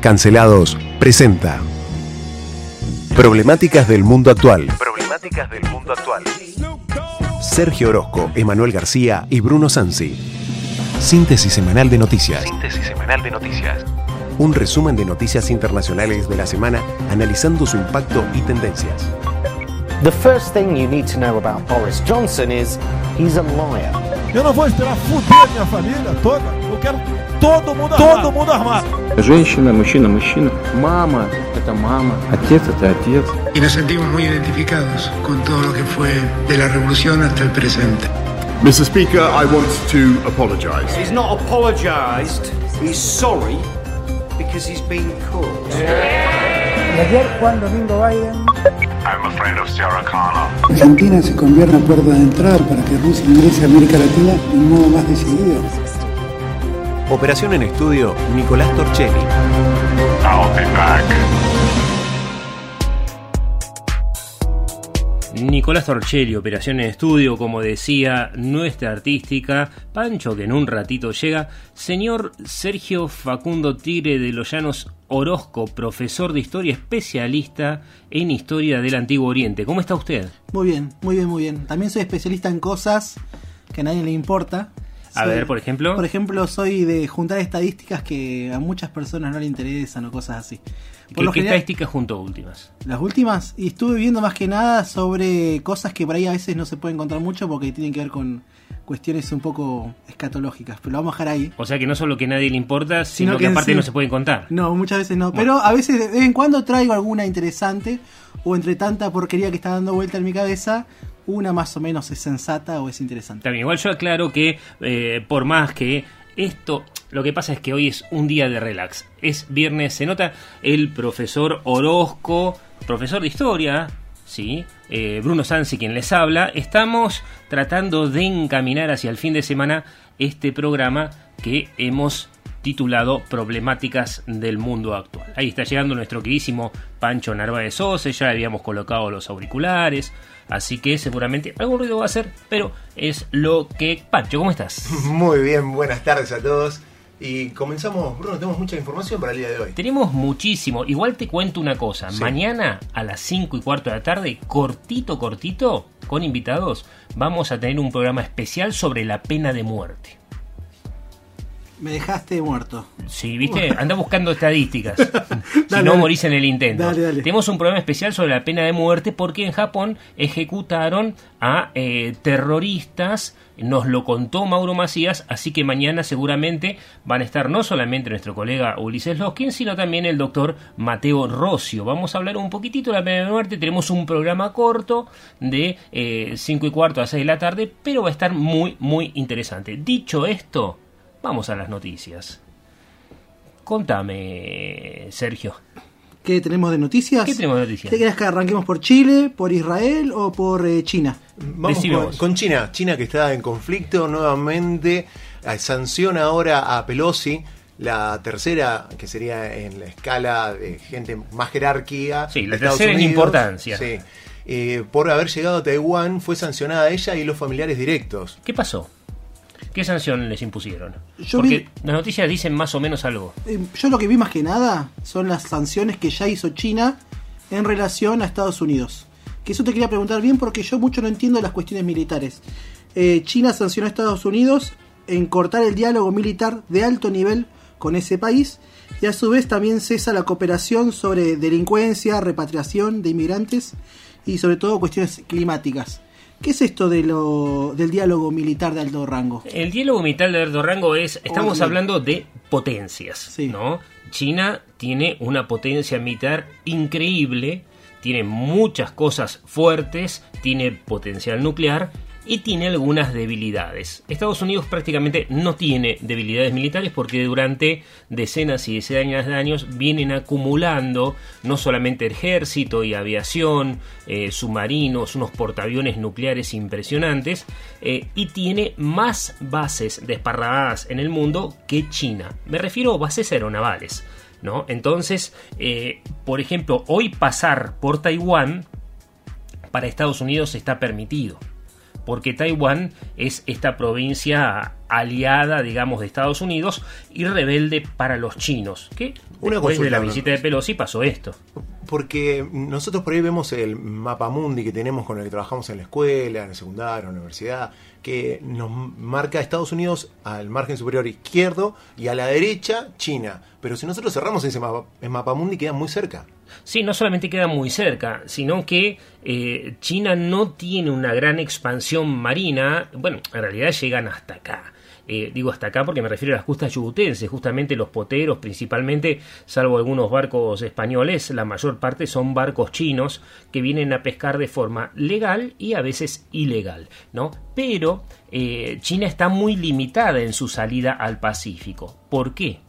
Cancelados presenta Problemáticas del mundo actual. Problemáticas del mundo actual. Sergio Orozco, Emanuel García y Bruno Sansi. Síntesis semanal de noticias. Síntesis semanal de noticias. Un resumen de noticias internacionales de la semana analizando su impacto y tendencias. The first thing you need to know about Boris Johnson is he's a liar. Eu não vou esperar fuder minha família toda. Eu quero todo mundo armado. Todo mundo armado. Женщина, мужчина, мужчина. Мама – это мама. Отец – это отец. y nos sentimos muy identificados con todo lo que fue de la revolución hasta el presente. Mr. Speaker, I want to apologise. He's not apologised. He's sorry because he's been caught. Y ayer Juan Domingo Biden I'm a friend of Sarah Connor. Argentina se convierte en puerta de entrada para que Rusia ingrese a América Latina de un modo más decidido. Operación en estudio, Nicolás Torchelli. Nicolás Torchelli, Operación en Estudio, como decía nuestra artística, Pancho que en un ratito llega, señor Sergio Facundo Tigre de los Llanos Orozco, profesor de historia, especialista en historia del Antiguo Oriente. ¿Cómo está usted? Muy bien, muy bien, muy bien. También soy especialista en cosas que a nadie le importa. A ver, por ejemplo. Por ejemplo, soy de juntar estadísticas que a muchas personas no le interesan o cosas así. Por ¿Qué, qué general- estadísticas junto últimas? Las últimas, y estuve viendo más que nada sobre cosas que por ahí a veces no se puede encontrar mucho porque tienen que ver con cuestiones un poco escatológicas, pero lo vamos a dejar ahí. O sea que no solo que a nadie le importa, sino, Sino que, aparte sí- no se pueden contar. No, muchas veces no, pero a veces de vez en cuando traigo alguna interesante o entre tanta porquería que está dando vuelta en mi cabeza, una más o menos es sensata o es interesante. También, igual yo aclaro que eh, por más que esto, lo que pasa es que hoy es un día de relax. Es viernes, se nota el profesor Orozco, profesor de historia, ¿sí? Eh, Bruno Sansi quien les habla. Estamos tratando de encaminar hacia el fin de semana este programa que hemos titulado Problemáticas del mundo actual. Ahí está llegando nuestro queridísimo Pancho Narváez Sosa, ya habíamos colocado los auriculares, así que seguramente algún ruido va a hacer, pero es lo que... Pancho, ¿cómo estás? Muy bien, buenas tardes a todos. Y comenzamos, Bruno, tenemos mucha información para el día de hoy. Tenemos muchísimo, igual te cuento una cosa, Sí. mañana a las 5 y cuarto de la tarde, cortito, cortito, con invitados, vamos a tener un programa especial sobre la pena de muerte. Me dejaste muerto. Sí, viste, anda buscando estadísticas. si Dale, no morís en el intento. Dale, dale. Tenemos un programa especial sobre la pena de muerte porque en Japón ejecutaron a eh, terroristas. Nos lo contó Mauro Macías, así que mañana seguramente van a estar no solamente nuestro colega Ulises Loskin, sino también el doctor Mateo Rocio. Vamos a hablar un poquitito de la pena de muerte. Tenemos un programa corto de 5 y cuarto a 6 de la tarde, pero va a estar muy, muy interesante. Dicho esto, vamos a las noticias. Contame, Sergio. ¿Qué tenemos de noticias? ¿Qué tenemos de noticias? ¿Qué querés que arranquemos por Chile, por Israel o por eh, China? Vamos con, China. China que está en conflicto nuevamente. eh, Sanciona ahora a Pelosi, la tercera, que sería en la escala de gente más jerarquía. Sí, la Estados tercera en Unidos. importancia. Sí. Eh, por haber llegado a Taiwán, fue sancionada ella y los familiares directos. ¿Qué pasó? ¿Qué sanción les impusieron? Yo Porque vi- las noticias dicen más o menos algo. Eh, Yo lo que vi más que nada son las sanciones que ya hizo China en relación a Estados Unidos. Que eso te quería preguntar bien porque yo mucho no entiendo las cuestiones militares. Eh, China sancionó a Estados Unidos en cortar el diálogo militar de alto nivel con ese país y a su vez también cesa la cooperación sobre delincuencia, repatriación de inmigrantes y sobre todo cuestiones climáticas. ¿Qué es esto de lo, del diálogo militar de alto rango? El diálogo militar de alto rango es, estamos Oye. hablando de potencias, ¿no? China tiene una potencia militar increíble, tiene muchas cosas fuertes, tiene potencial nuclear y tiene algunas debilidades. Estados Unidos prácticamente no tiene debilidades militares porque durante decenas y decenas de años vienen acumulando no solamente ejército y aviación, eh, submarinos, unos portaaviones nucleares impresionantes eh, y tiene más bases desparramadas en el mundo que China. Me refiero a bases aeronavales. ¿no? Entonces, eh, por ejemplo, hoy pasar por Taiwán para Estados Unidos está permitido. Porque Taiwán es esta provincia aliada, digamos, de Estados Unidos y rebelde para los chinos. Que Una después de la consulta, visita de Pelosi pasó esto. Porque nosotros por ahí vemos el mapa mundi que tenemos con el que trabajamos en la escuela, en el secundario, en la universidad, que nos marca Estados Unidos al margen superior izquierdo y a la derecha China. Pero si nosotros cerramos ese mapa, el mapa mundi queda muy cerca. Sí, no solamente queda muy cerca, sino que eh, China no tiene una gran expansión marina. Bueno, en realidad llegan hasta acá. Eh, digo hasta acá porque me refiero a las costas yubutenses, justamente los poteros principalmente, salvo algunos barcos españoles, la mayor parte son barcos chinos que vienen a pescar de forma legal y a veces ilegal, ¿no? Pero eh, China está muy limitada en su salida al Pacífico. ¿Por qué?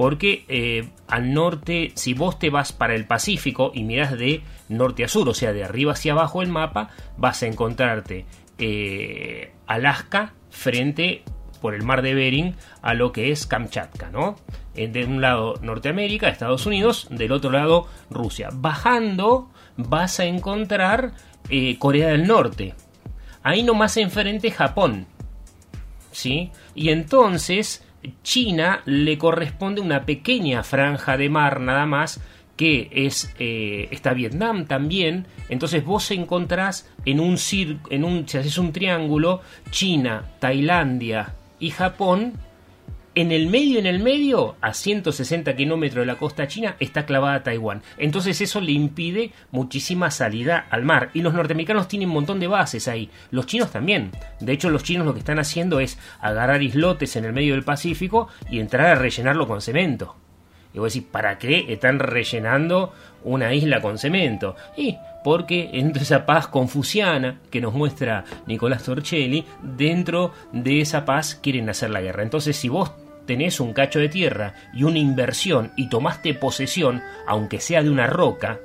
Porque eh, al norte, si vos te vas para el Pacífico y miras de norte a sur, o sea, de arriba hacia abajo el mapa, vas a encontrarte eh, Alaska frente por el mar de Bering a lo que es Kamchatka, ¿no? De un lado Norteamérica, Estados Unidos, del otro lado Rusia. Bajando vas a encontrar eh, Corea del Norte. Ahí nomás enfrente Japón. ¿Sí? Y entonces China le corresponde una pequeña franja de mar nada más que es eh, está Vietnam también. Entonces vos encontrás en un en un si haces un triángulo China Tailandia y Japón en el medio, en el medio, a 160 kilómetros de la costa china, está clavada Taiwán. Entonces eso le impide muchísima salida al mar. Y los norteamericanos tienen un montón de bases ahí. Los chinos también. De hecho, los chinos lo que están haciendo es agarrar islotes en el medio del Pacífico y entrar a rellenarlo con cemento. Y vos decís, ¿para qué están rellenando una isla con cemento? Y porque entre esa paz confuciana que nos muestra Nicolás Torcelli, dentro de esa paz quieren hacer la guerra. Entonces, si vos tenés un cacho de tierra y una inversión y tomaste posesión, aunque sea de una roca,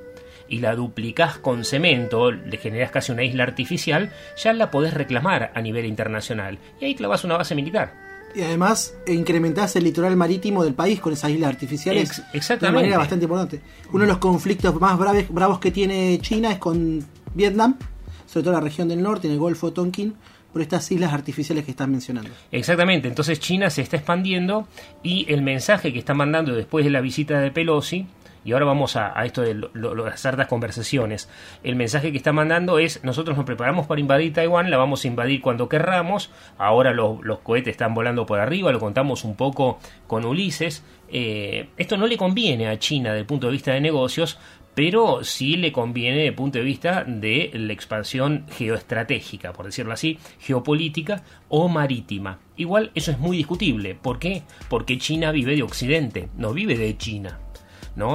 y la duplicás con cemento, le generás casi una isla artificial, ya la podés reclamar a nivel internacional. Y ahí clavas una base militar. Y además incrementás el litoral marítimo del país con esas islas artificiales Ex- de exactamente. manera bastante importante. Uno de los conflictos más braves- bravos que tiene China es con Vietnam, sobre todo la región del norte, en el Golfo Tonkin, por estas islas artificiales que estás mencionando. Exactamente, entonces China se está expandiendo y el mensaje que está mandando después de la visita de Pelosi, y ahora vamos a, esto de las hartas conversaciones, el mensaje que está mandando es nosotros nos preparamos para invadir Taiwán, la vamos a invadir cuando querramos, ahora los, los cohetes están volando por arriba, lo contamos un poco con Ulises, Eh, esto no le conviene a China desde el punto de vista de negocios, pero sí le conviene desde el punto de vista de la expansión geoestratégica, por decirlo así, geopolítica o marítima. Igual eso es muy discutible. ¿Por qué? Porque China vive de Occidente, no vive de China.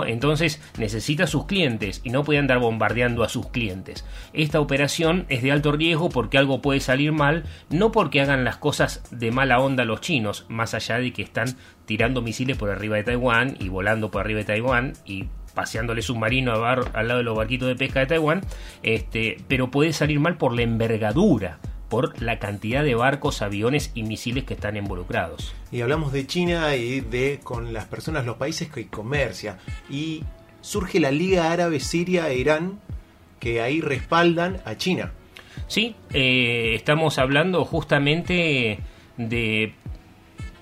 Entonces necesita sus clientes y no puede andar bombardeando a sus clientes. Esta operación es de alto riesgo porque algo puede salir mal, no porque hagan las cosas de mala onda los chinos, más allá de que están tirando misiles por arriba de Taiwán y volando por arriba de Taiwán y paseándole submarino a bar- al lado de los barquitos de pesca de Taiwán, este, pero puede salir mal por la envergadura, por la cantidad de barcos, aviones y misiles que están involucrados. Y hablamos de China y de con las personas, los países que comercia. Y surge la Liga Árabe Siria e Irán, que ahí respaldan a China. Sí, eh, estamos hablando justamente de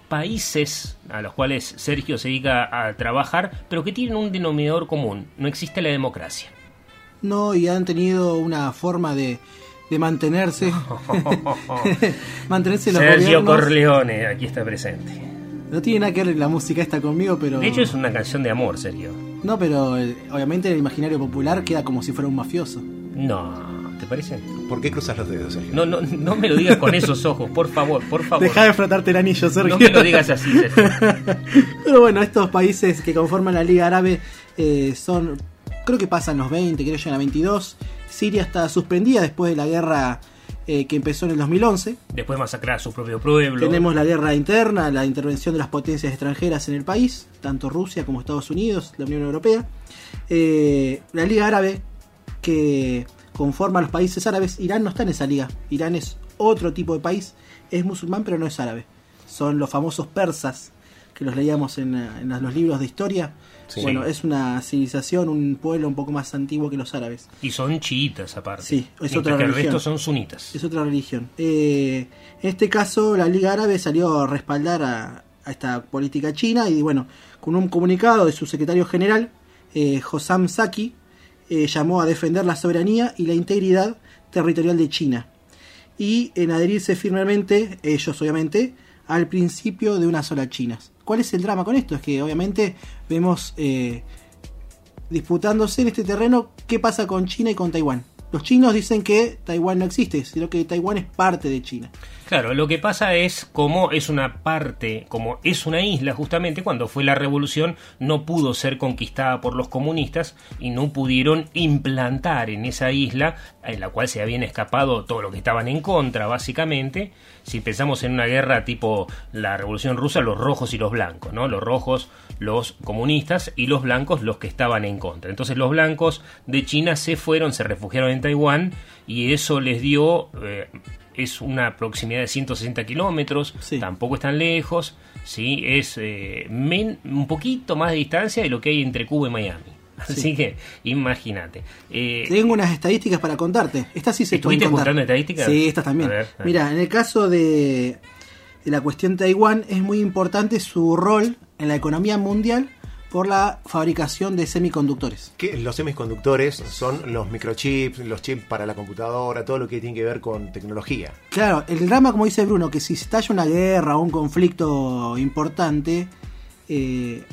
países a los cuales Sergio se dedica a trabajar, pero que tienen un denominador común, no existe la democracia. No, y han tenido una forma de, de mantenerse. mantenerse los Sergio gobiernos. Corleone, aquí está presente. No tiene nada que ver la música esta conmigo, pero. De hecho es una canción de amor, Sergio. No, pero eh, obviamente en el imaginario popular queda como si fuera un mafioso. No, ¿te parece? ¿Por qué cruzas los dedos, Sergio? No, no, no me lo digas con esos ojos, por favor, por favor. Deja de frotarte el anillo, Sergio. No me lo digas así, Sergio. Pero bueno, estos países que conforman la Liga Árabe eh, son, creo que pasan los 20, creo que llegan a 22. Siria está suspendida después de la guerra eh, que empezó en el 2011. Después masacrar a su propio pueblo. Tenemos la guerra interna, la intervención de las potencias extranjeras en el país, tanto Rusia como Estados Unidos, la Unión Europea. Eh, la Liga Árabe que conforma a los países árabes, Irán no está en esa liga. Irán es otro tipo de país, es musulmán pero no es árabe. Son los famosos persas que los leíamos en, en los libros de historia. Sí. Bueno, es una civilización, un pueblo un poco más antiguo que los árabes. Y son chiitas aparte. Sí, es otra que el religión. resto son sunitas. Es otra religión. Eh, en este caso, la Liga Árabe salió a respaldar a, a esta política china y, bueno, con un comunicado de su secretario general, eh, Hossam Saki, eh, llamó a defender la soberanía y la integridad territorial de China y en adherirse firmemente, ellos obviamente, al principio de una sola China. ¿Cuál es el drama con esto? Es que obviamente vemos eh, disputándose en este terreno qué pasa con China y con Taiwán. Los chinos dicen que Taiwán no existe, sino que Taiwán es parte de China. Claro, lo que pasa es como es una parte, como es una isla justamente, cuando fue la revolución no pudo ser conquistada por los comunistas y no pudieron implantar en esa isla, en la cual se habían escapado todo lo que estaban en contra, básicamente. Si pensamos en una guerra tipo la revolución rusa, los rojos y los blancos, ¿no? Los rojos, los comunistas y los blancos, los que estaban en contra. Entonces los blancos de China se fueron, se refugiaron en Taiwán y eso les dio... eh, es una proximidad de 160 kilómetros, tampoco es tan lejos, ¿sí? es eh, men- un poquito más de distancia de lo que hay entre Cuba y Miami. Así Sí. que imagínate. Eh, Tengo unas estadísticas para contarte. Estas sí se pueden ¿Estuviste contar. juntando estadísticas? Sí, estas también. A ver, a ver. Mira, en el caso de, de la cuestión de Taiwán es muy importante su rol en la economía mundial por la fabricación de semiconductores. Que los semiconductores son los microchips, los chips para la computadora, todo lo que tiene que ver con tecnología. Claro, el drama, como dice Bruno, que si se estalla una guerra o un conflicto importante, eh,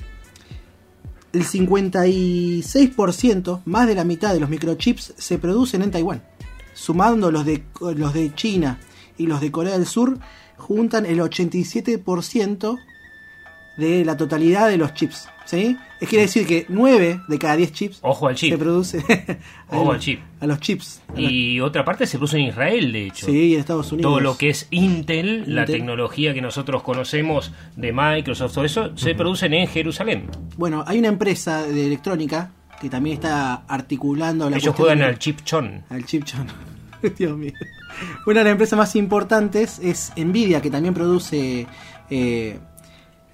el 56%, más de la mitad de los microchips, se producen en Taiwán. Sumando los de, los de China y los de Corea del Sur, juntan el 87% de la totalidad de los chips. ¿sí? Es quiere decir que 9 de cada 10 chips Ojo al chip. se produce a, Ojo al chip. a los chips. Y otra parte se produce en Israel, de hecho. Sí, en Estados Unidos. Todo lo que es Intel, la tecnología que nosotros conocemos de Microsoft, todo eso, se producen en Jerusalén. Bueno, hay una empresa de electrónica que también está articulando la Ellos juegan de- al chip chon. al chip chon. Dios mío. Una de las empresas más importantes es Nvidia, que también produce eh,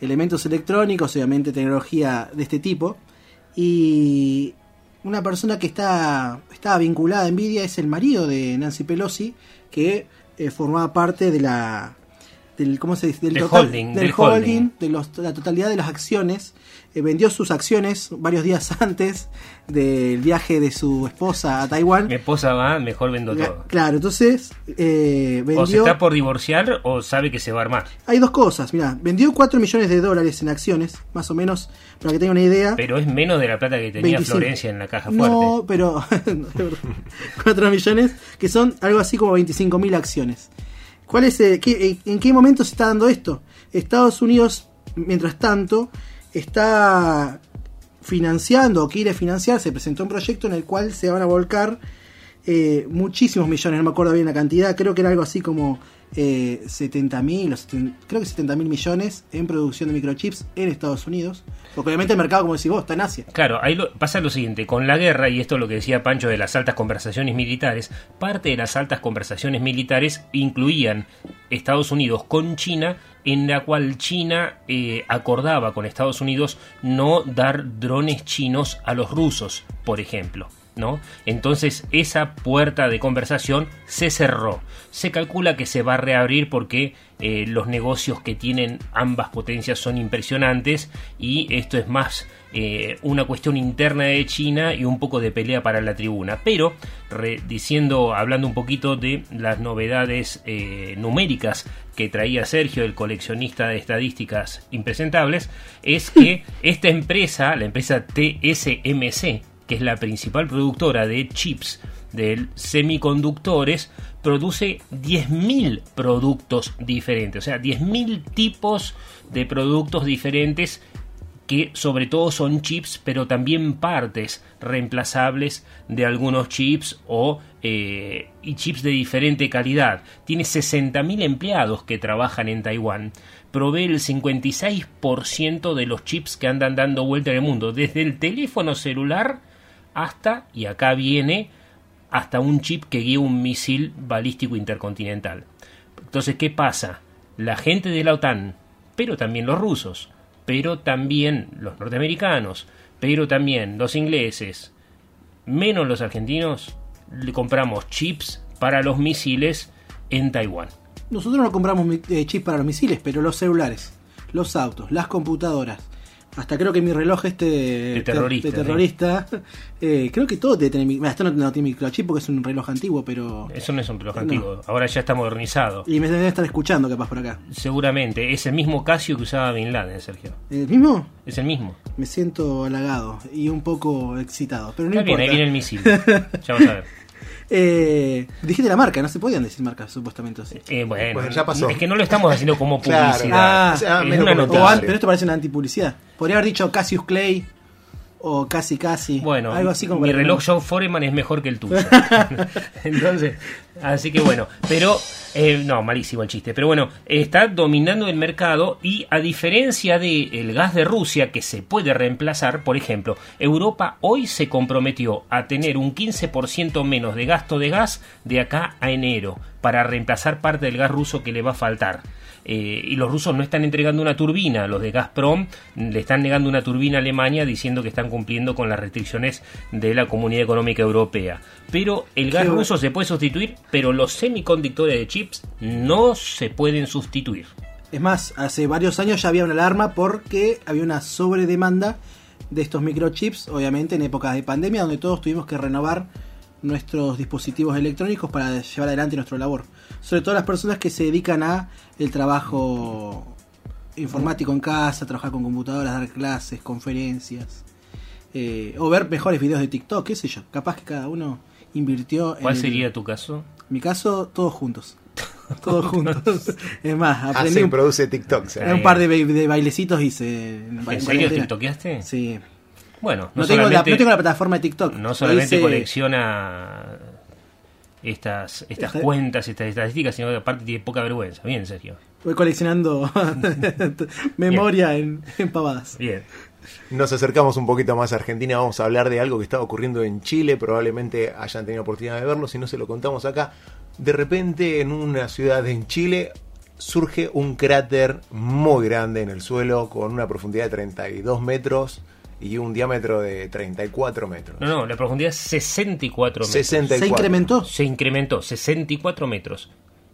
elementos electrónicos, obviamente tecnología de este tipo. Y una persona que está, está vinculada a Nvidia es el marido de Nancy Pelosi, que eh, formaba parte de la del cómo se dice del, Del total- holding, del del holding, holding. de los- la totalidad de las acciones eh, vendió sus acciones varios días antes del viaje de su esposa a Taiwán Mi esposa va, mejor vendo todo. Claro, entonces eh, O se vendió. está por divorciar o sabe que se va a armar. Hay dos cosas, mira, vendió 4 millones de dólares en acciones, más o menos, para que tenga una idea. Pero es menos de la plata que tenía 25. Florencia en la caja fuerte. No, pero 4 millones, que son algo así como 25 mil acciones. ¿Cuál es, eh, qué- ¿En qué momento se está dando esto? Estados Unidos, mientras tanto, está financiando o quiere financiar, se presentó un proyecto en el cual se van a volcar eh, muchísimos millones, no me acuerdo bien la cantidad, creo que era algo así como eh, 70 mil, creo que 70 mil millones en producción de microchips en Estados Unidos, porque obviamente el mercado, como decís vos, está en Asia. Claro, ahí lo- pasa lo siguiente, con la guerra, y esto es lo que decía Pancho de las altas conversaciones militares, parte de las altas conversaciones militares incluían Estados Unidos con China, en la cual China eh, acordaba con Estados Unidos no dar drones chinos a los rusos, por ejemplo. ¿No? Entonces esa puerta de conversación se cerró. Se calcula que se va a reabrir porque eh, los negocios que tienen ambas potencias son impresionantes y esto es más eh, una cuestión interna de China y un poco de pelea para la tribuna. Pero re- diciendo, hablando un poquito de las novedades eh, numéricas que traía Sergio, el coleccionista de estadísticas impresentables, es que esta empresa, la empresa TSMC, que es la principal productora de chips de semiconductores, produce 10.000 productos diferentes, o sea, 10.000 tipos de productos diferentes que sobre todo son chips, pero también partes reemplazables de algunos chips o eh, y chips de diferente calidad. Tiene 60.000 empleados que trabajan en Taiwán. Provee el 56% de los chips que andan dando vuelta en el mundo, desde el teléfono celular hasta, y acá viene, hasta un chip que guía un misil balístico intercontinental. Entonces, ¿qué pasa? La gente de la OTAN, pero también los rusos, pero también los norteamericanos, pero también los ingleses, menos los argentinos, le compramos chips para los misiles en Taiwán. Nosotros no compramos eh, chips para los misiles, pero los celulares, los autos, las computadoras. Hasta creo que mi reloj este De terrorista, de terrorista, eh, creo que todo debe tener mi- no, no tiene microchip porque es un reloj antiguo, pero Eso no es un reloj No. antiguo, ahora ya está modernizado. y me deben estar escuchando capaz por acá. Seguramente, es el mismo Casio que usaba Bin Laden, Sergio. ¿El mismo? Es el mismo. Me siento halagado y un poco excitado, pero no Está bien, ahí viene el misil. Ya vas a ver. Eh, dijiste la marca, no se podían decir marcas supuestamente. así. Eh, bueno, Bueno, ya pasó. es que no lo estamos haciendo como Claro. publicidad. Ah, o sea, es menos una comentario. O an- noticia. pero esto parece una antipublicidad. Podría haber dicho Cassius Clay o Casi Casi. Bueno, algo así como mi reloj Joe Foreman es mejor que el tuyo. Entonces, así que bueno, pero eh, no, malísimo el chiste. Pero bueno, está dominando el mercado y a diferencia del gas de Rusia que se puede reemplazar, por ejemplo, Europa hoy se comprometió a tener un 15% menos de gasto de gas de acá a enero para reemplazar parte del gas ruso que le va a faltar. Eh, y los rusos no están entregando una turbina, los de Gazprom le están negando una turbina a Alemania diciendo que están cumpliendo con las restricciones de la Comunidad Económica Europea. Pero el gas Qué ruso se puede sustituir, pero los semiconductores de chips no se pueden sustituir. Es más, hace varios años ya había una alarma porque había una sobredemanda de estos microchips, obviamente en épocas de pandemia, donde todos tuvimos que renovar nuestros dispositivos electrónicos para llevar adelante nuestra labor. Sobre todo las personas que se dedican a el trabajo informático en casa, trabajar con computadoras, dar clases, conferencias, eh, o ver mejores videos de TikTok, qué sé yo. Capaz que cada uno invirtió en ¿Cuál el- sería tu caso? mi caso, todos juntos. Todos juntos. Es más, aprendí y un, produce TikTok. Un par de bailecitos hice. En, ¿En serio tiktokeaste? Sí. Bueno, no, No, tengo la, solamente, no tengo la plataforma de TikTok. no solamente hice- colecciona estas, estas Esta- cuentas, estas estadísticas, sino que aparte tiene poca vergüenza. Bien, Sergio. Voy coleccionando memoria en, en pavadas. Bien. Nos acercamos un poquito más a Argentina, vamos a hablar de algo que estaba ocurriendo en Chile, probablemente hayan tenido oportunidad de verlo, si no se lo contamos acá. De repente en una ciudad en Chile surge un cráter muy grande en el suelo con una profundidad de 32 metros y un diámetro de 34 metros. No, no, la profundidad es 64 metros. 64. ¿Se incrementó? Se incrementó, 64 metros.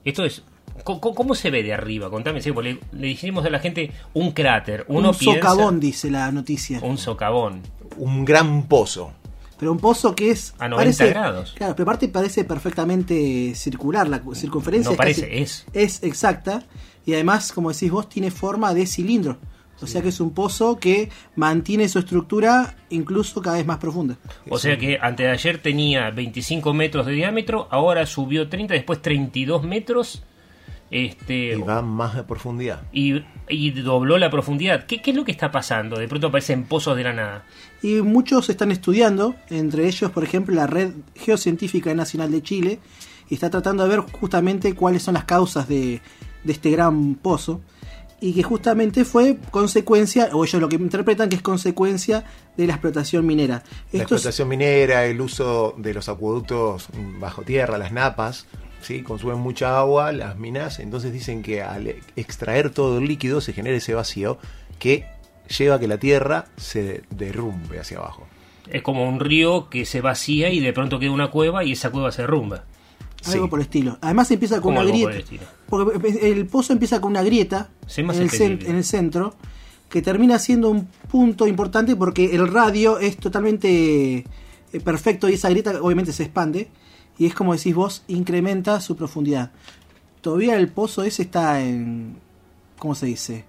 Esto es. ¿Cómo, cómo se ve de arriba? Contame, sí, porque le, le dijimos a la gente un cráter. Uno un piensa, socavón, dice la noticia. Un socavón. Un gran pozo. Pero un pozo que es. A 90 grados. Claro, pero aparte parece perfectamente circular. La cu- circunferencia No es parece, casi- es. es exacta. Y además, como decís vos, tiene forma de cilindro. O sea que es un pozo que mantiene su estructura incluso cada vez más profunda. O sea que antes de ayer tenía 25 metros de diámetro, ahora subió 30, después 32 metros. Este, Y va más de profundidad. y, y dobló la profundidad. ¿Qué, ¿Qué es lo que está pasando? De pronto aparecen pozos de la nada. Y muchos están estudiando, entre ellos, por ejemplo, la Red Geocientífica Nacional de Chile, y está tratando de ver justamente cuáles son las causas de, de este gran pozo, y que justamente fue consecuencia, o ellos lo que interpretan que es consecuencia de la explotación minera. La Esto es- explotación minera, el uso de los acueductos bajo tierra, las napas, ¿sí? consumen mucha agua, las minas, entonces dicen que al extraer todo el líquido se genera ese vacío que lleva a que la tierra se derrumbe hacia abajo. Es como un río que se vacía y de pronto queda una cueva y esa cueva se derrumba. Algo Sí. por el estilo. Además empieza con ¿Cómo una por grieta. el estilo? Porque el pozo empieza con una grieta en el, en el centro que termina siendo un punto importante porque el radio es totalmente eh, perfecto y esa grieta obviamente se expande y es como decís vos, incrementa su profundidad. Todavía el pozo ese está en... ¿Cómo se dice?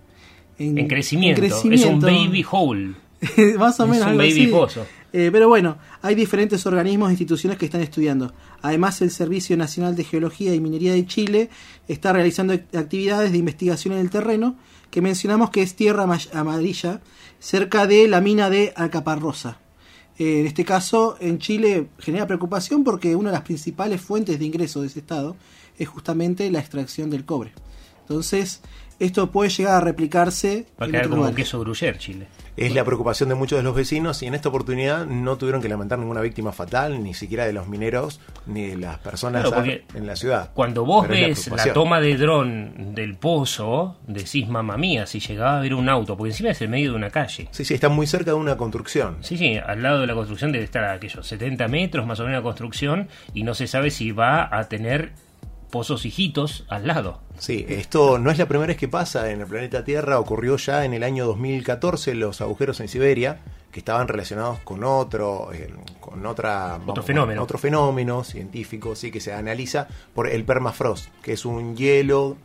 En crecimiento. en Es un baby hole. Más o Es menos. un algo baby así. pozo. Eh, pero bueno, hay diferentes organismos e instituciones que están estudiando. Además, el Servicio Nacional de Geología y Minería de Chile está realizando act- actividades de investigación en el terreno, que mencionamos que es tierra ama- amarilla, cerca de la mina de Alcaparrosa. Eh, en este caso, en Chile genera preocupación porque una de las principales fuentes de ingreso de ese estado es justamente la extracción del cobre. Entonces, esto puede llegar a replicarse Va a quedar como lugares. queso gruyer Chile. Es la preocupación de muchos de los vecinos y en esta oportunidad no tuvieron que lamentar ninguna víctima fatal, ni siquiera de los mineros, ni de las personas Claro, en la ciudad. Cuando vos Pero es la ves la, toma de dron del pozo, decís, mamá mía, si llegaba a ver un auto, porque encima es el medio de una calle. Sí, sí, está muy cerca de una construcción. Sí, sí, al lado de la construcción debe estar aquellos 70 metros más o menos la construcción y no se sabe si va a tener pozos hijitos al lado. Sí, esto no es la primera vez que pasa en el planeta Tierra, ocurrió ya en el año 2014 los agujeros en Siberia, que estaban relacionados con otro, eh, con otra, vamos, fenómeno. otro fenómeno científico, sí, que se analiza por el permafrost, que es un hielo,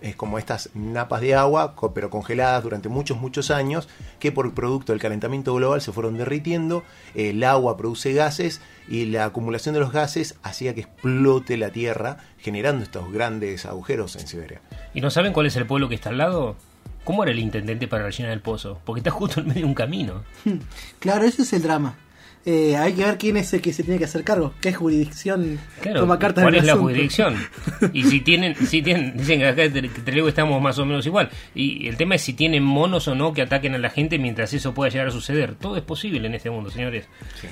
es como estas napas de agua, pero congeladas durante muchos, muchos años, que por producto del calentamiento global se fueron derritiendo, el agua produce gases y la acumulación de los gases hacía que explote la Tierra, generando estos grandes agujeros en Siberia. ¿Y no saben cuál es el pueblo que está al lado? ¿Cómo era el intendente para rellenar el pozo? Porque está justo en medio de un camino. Claro, ese es el drama. Eh, hay que ver quién es el que se tiene que hacer cargo, qué jurisdicción Claro, toma cartas ¿cuál en el es la asunto. jurisdicción? Y si tienen, si tienen, dicen que acá en Telego estamos más o menos igual. Y el tema es si tienen monos o no que ataquen a la gente mientras eso pueda llegar a suceder. Todo es posible en este mundo, señores.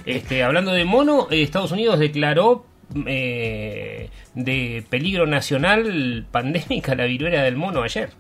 Este, hablando de mono, eh, Estados Unidos declaró eh, de peligro nacional pandémica la viruela del mono ayer.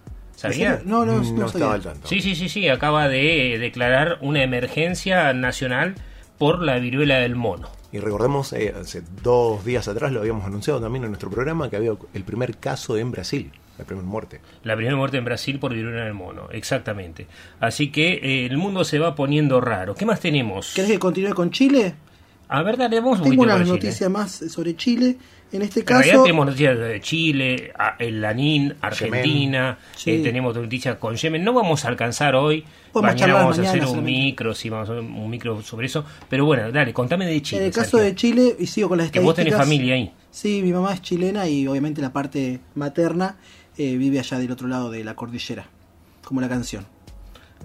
¿Sabía? No, no, no No estaba al tanto. Sí, sí, sí, sí, acaba de declarar una emergencia nacional por la viruela del mono. Y recordemos, eh, hace dos días atrás lo habíamos anunciado también en nuestro programa que había el primer caso en Brasil, la primera muerte. La primera muerte en Brasil por viruela del mono, exactamente. Así que eh, el mundo se va poniendo raro. ¿Qué más tenemos? ¿Querés que continúe con Chile? A ver, dale, vamos un Tengo una noticia más sobre Chile. En este En realidad caso, tenemos noticias de Chile, el Lanín, Argentina, Sí. eh, tenemos noticias con Yemen. No vamos a alcanzar hoy. Podemos mañana vamos a hacer un micro, sí, vamos a hacer un micro sobre eso. Pero bueno, dale, contame de Chile. en el caso Sergio. de Chile, y sigo con las Que vos tenés estadísticas. familia ahí. Sí, mi mamá es chilena y obviamente la parte materna eh, vive allá del otro lado de la cordillera, como la canción.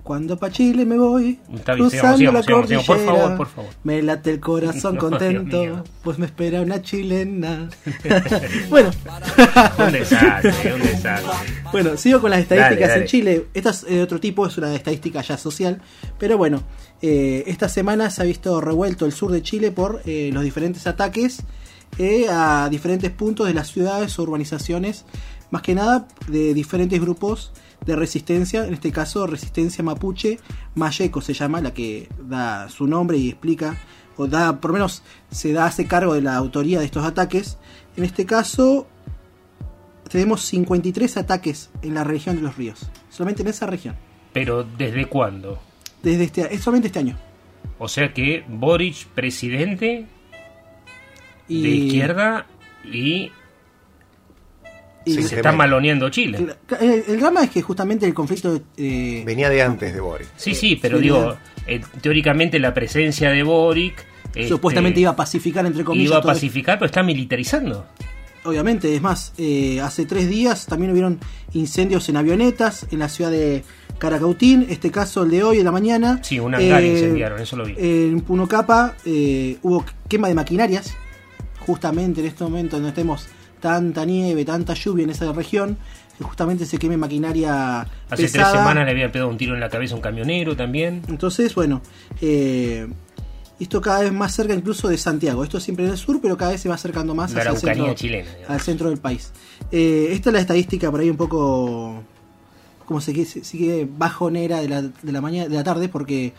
Cuando pa' Chile me voy, Está bien, cruzando sigamos, la sigamos, sigamos, por favor, por favor. me late el corazón No, Dios contento, mío. pues me espera una chilena. bueno, un desastre, un desastre. bueno, sigo con las estadísticas Dale, dale. en Chile. Esta es eh, otro tipo, es una estadística ya social. Pero bueno, eh, esta semana se ha visto revuelto el sur de Chile por eh, los diferentes ataques eh, a diferentes puntos de las ciudades o urbanizaciones, más que nada de diferentes grupos de resistencia, en este caso resistencia mapuche, Mayeco se llama, la que da su nombre y explica, o da, por lo menos se da, hace cargo de la autoría de estos ataques. En este caso, tenemos 53 ataques en la región de los ríos. Solamente en esa región. Pero ¿desde cuándo? Desde este, es solamente este año. O sea que Boric, presidente Y, de izquierda y, y- se está maloneando Chile. el, el drama es que justamente el conflicto eh, Venía de antes de Boris. Sí, sí, pero digo, eh, teóricamente la presencia de Boric este, supuestamente iba a pacificar entre comillas. iba a pacificar, pero está militarizando. Obviamente, es más, eh, hace tres días también hubieron incendios en avionetas en la ciudad de Caracautín. Este caso, el de hoy, en la mañana. Sí, un hangar Eh, incendiaron, eso lo vi. En Punocapa eh, hubo quema de maquinarias. Justamente en este momento donde tenemos tanta nieve, tanta lluvia en esa región, que justamente se queme maquinaria Hace pesada. tres semanas le había pegado un tiro en la cabeza a un camionero también. Entonces, bueno, eh, esto cada vez más cerca incluso de Santiago. Esto siempre en el sur, pero cada vez se va acercando más La hacia el centro, chilena, al centro del país. Eh, esta es la estadística por ahí un poco, como se sigue bajonera de la, de la mañana, de la tarde, porque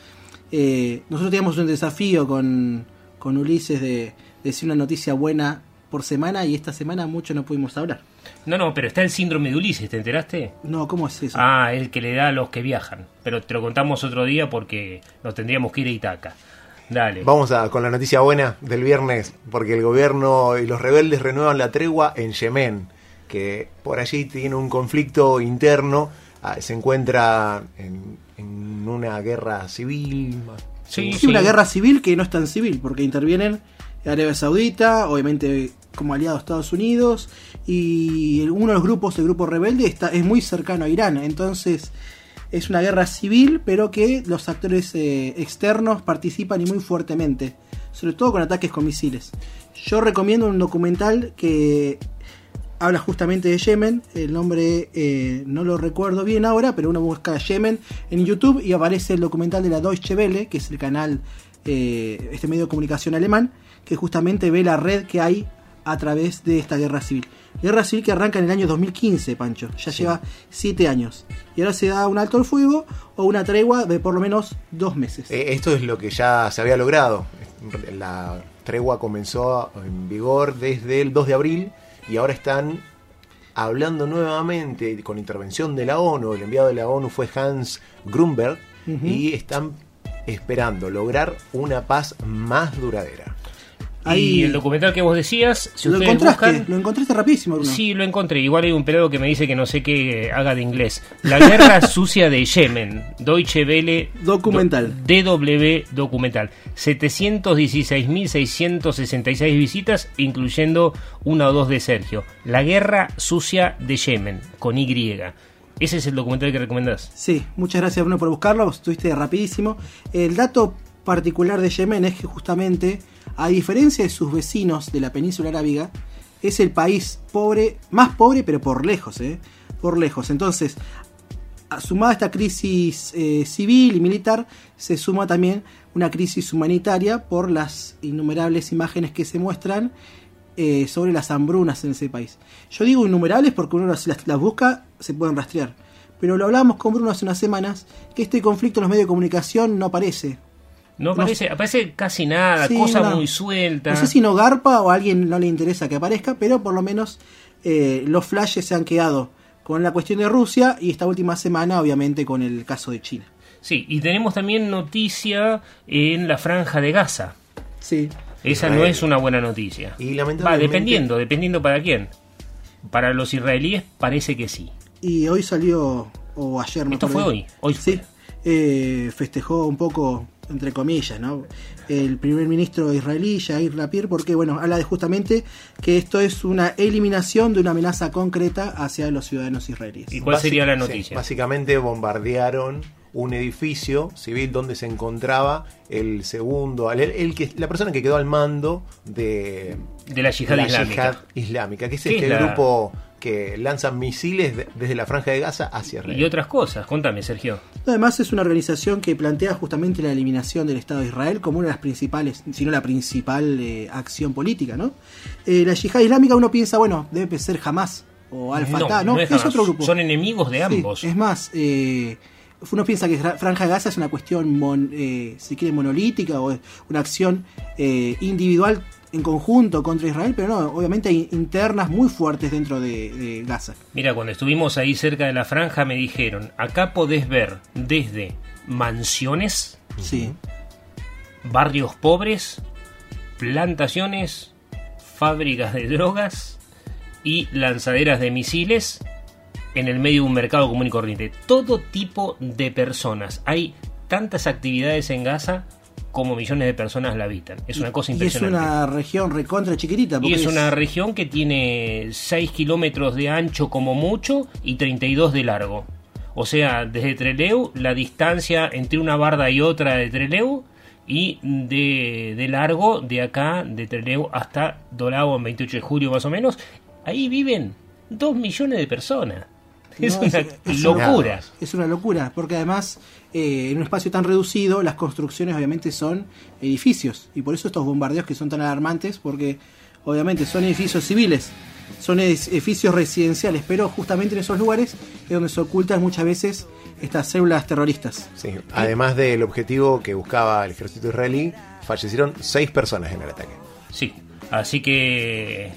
eh, nosotros teníamos un desafío con, con Ulises de, de decir una noticia buena por semana y esta semana mucho no pudimos hablar. No, no, pero está el síndrome de Ulises, ¿te enteraste? No, ¿cómo es eso? Ah, el que le da a los que viajan. Pero te lo contamos otro día porque nos tendríamos que ir a Itaca. Dale. Vamos a, con la noticia buena del viernes, porque el gobierno y los rebeldes renuevan la tregua en Yemen, que por allí tiene un conflicto interno, ah, se encuentra en, en una guerra civil. Sí, Sí, una guerra civil que no es tan civil, porque intervienen Arabia Saudita, obviamente como aliado a Estados Unidos, y uno de los grupos, el grupo rebelde, está, es muy cercano a Irán. Entonces es una guerra civil, pero que los actores eh, externos participan y muy fuertemente, sobre todo con ataques con misiles. Yo recomiendo un documental que habla justamente de Yemen. El nombre eh, no lo recuerdo bien ahora, pero uno busca Yemen en YouTube y aparece el documental de la Deutsche Welle, que es el canal, eh, este medio de comunicación alemán, que justamente ve la red que hay a través de esta guerra civil. Guerra civil que arranca en el año 2015, Pancho. Ya lleva siete años. Y ahora se da un alto el fuego o una tregua de por lo menos dos meses. Eh, esto es lo que ya se había logrado. La tregua comenzó en vigor desde el 2 de abril y ahora están hablando nuevamente con intervención de la ONU. El enviado de la ONU fue Hans Grunberg y están esperando lograr una paz más duradera. Y el documental que vos decías, si lo encontraste, buscan... lo encontraste rapidísimo, Bruno. Sí, lo encontré. Igual hay un pelado que me dice que no sé qué haga de inglés. La guerra sucia de Yemen. Deutsche Welle. Documental. Do- DW Documental. 716.666 visitas, incluyendo una o dos de Sergio. La guerra sucia de Yemen, con Y. Ese es el documental que recomendás. Sí, muchas gracias Bruno por buscarlo, estuviste rapidísimo. El dato particular de Yemen es que justamente, a diferencia de sus vecinos de la península arábiga, es el país pobre, más pobre pero por lejos, ¿eh? Por lejos. Entonces, sumada a esta crisis eh, civil y militar, se suma también una crisis humanitaria por las innumerables imágenes que se muestran eh, sobre las hambrunas en ese país. Yo digo innumerables porque uno las- las busca, se pueden rastrear. Pero lo hablábamos con Bruno hace unas semanas, que este conflicto en los medios de comunicación no aparece. No aparece, aparece casi nada, Sí, cosa una- muy suelta. No sé si no garpa o a alguien no le interesa que aparezca, pero por lo menos eh, los flashes se han quedado con la cuestión de Rusia y esta última semana obviamente con el caso de China. Sí, y tenemos también noticia en la franja de Gaza. Sí. Esa no es una buena noticia. Y Va, dependiendo, dependiendo para quién. Para los israelíes parece que sí. Y hoy salió, o ayer, Esto mejor fue hoy, hoy sí. eh, festejó un poco, entre comillas, ¿no? El primer ministro israelí, Yair Lapid, porque, bueno, habla de justamente que esto es una eliminación de una amenaza concreta hacia los ciudadanos israelíes. ¿Y cuál sería la noticia? sí, básicamente bombardearon un edificio civil donde se encontraba el segundo, el, el que, la persona que quedó al mando de, De la yihad la islámica. yihad islámica, que es ¿Qué este es la- grupo que lanza misiles de- desde la franja de Gaza hacia Israel. Y otras cosas, contame, Sergio. Además es una organización que plantea justamente la eliminación del Estado de Israel como una de las principales, si no la principal eh, acción política, ¿no? Eh, la yihad islámica uno piensa, bueno, debe ser Hamas o Al-Fatah, ¿no? es es, jamás. otro grupo. Son enemigos de Sí, ambos. es más, eh, uno piensa que Fra- Franja de Gaza es una cuestión, mon- eh, si quiere, monolítica o una acción eh, individual en conjunto contra Israel, pero no, obviamente hay internas muy fuertes dentro de, de Gaza. Mira, cuando estuvimos ahí cerca de la franja me dijeron, acá podés ver desde mansiones, Sí. barrios pobres, plantaciones, fábricas de drogas y lanzaderas de misiles en el medio de un mercado común y corriente. Todo tipo de personas. Hay tantas actividades en Gaza como millones de personas la habitan. Es una cosa Y es impresionante. una región recontra chiquitita. Y es una región que tiene 6 kilómetros de ancho como mucho y 32 de largo. O sea, desde Treleu, la distancia entre una barda y otra de Treleu y de, de largo de acá, de Treleu hasta Dorado en 28 de julio más o menos, ahí viven 2 millones de personas. Es No, una es locura. Es una locura, porque además eh, en un espacio tan reducido las construcciones obviamente son edificios y por eso estos bombardeos que son tan alarmantes, porque obviamente son edificios civiles, son ed- edificios residenciales, pero justamente en esos lugares es donde se ocultan muchas veces estas células terroristas. Sí, además del objetivo que buscaba el ejército israelí, fallecieron seis personas en el ataque. Sí, así que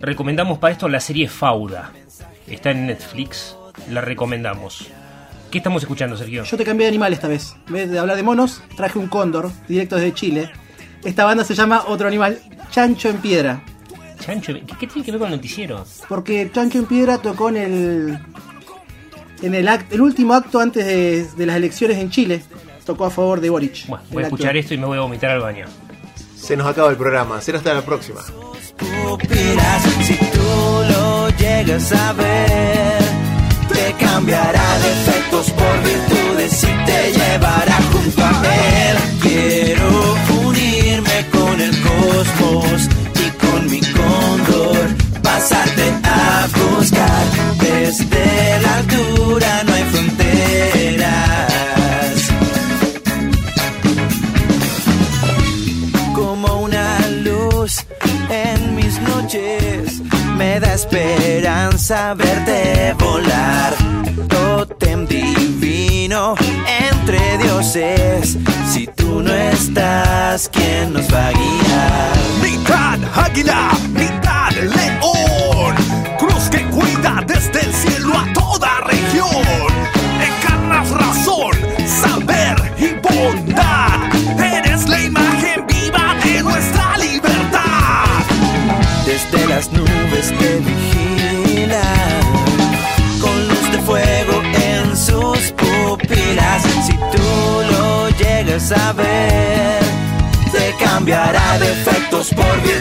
recomendamos para esto la serie Fauda. Está en Netflix, la recomendamos. ¿Qué estamos escuchando, Sergio? Yo te cambié de animal esta vez. En vez de hablar de monos, traje un cóndor directo desde Chile. Esta banda se llama Otro Animal, Chancho en Piedra. Chancho, ¿qué, qué tiene que ver con el noticiero? Porque Chancho en Piedra tocó en el. En el, act- el último acto antes de, de las elecciones en Chile. Tocó a favor de Boric. Voy El a acto. escuchar esto y me voy a vomitar al baño. Se nos acaba el programa. Será hasta la próxima llegas a ver. Te cambiará defectos por virtudes y te llevará junto a él. Quiero unirme con el cosmos y con mi cóndor, pasarte a buscar desde la altura. saberte volar. Totem divino entre dioses. Si tú no estás, ¿quién nos va a guiar? Mitad águila, mitad león. Cruz que cuida desde el cielo a saber te cambiará defectos por bien.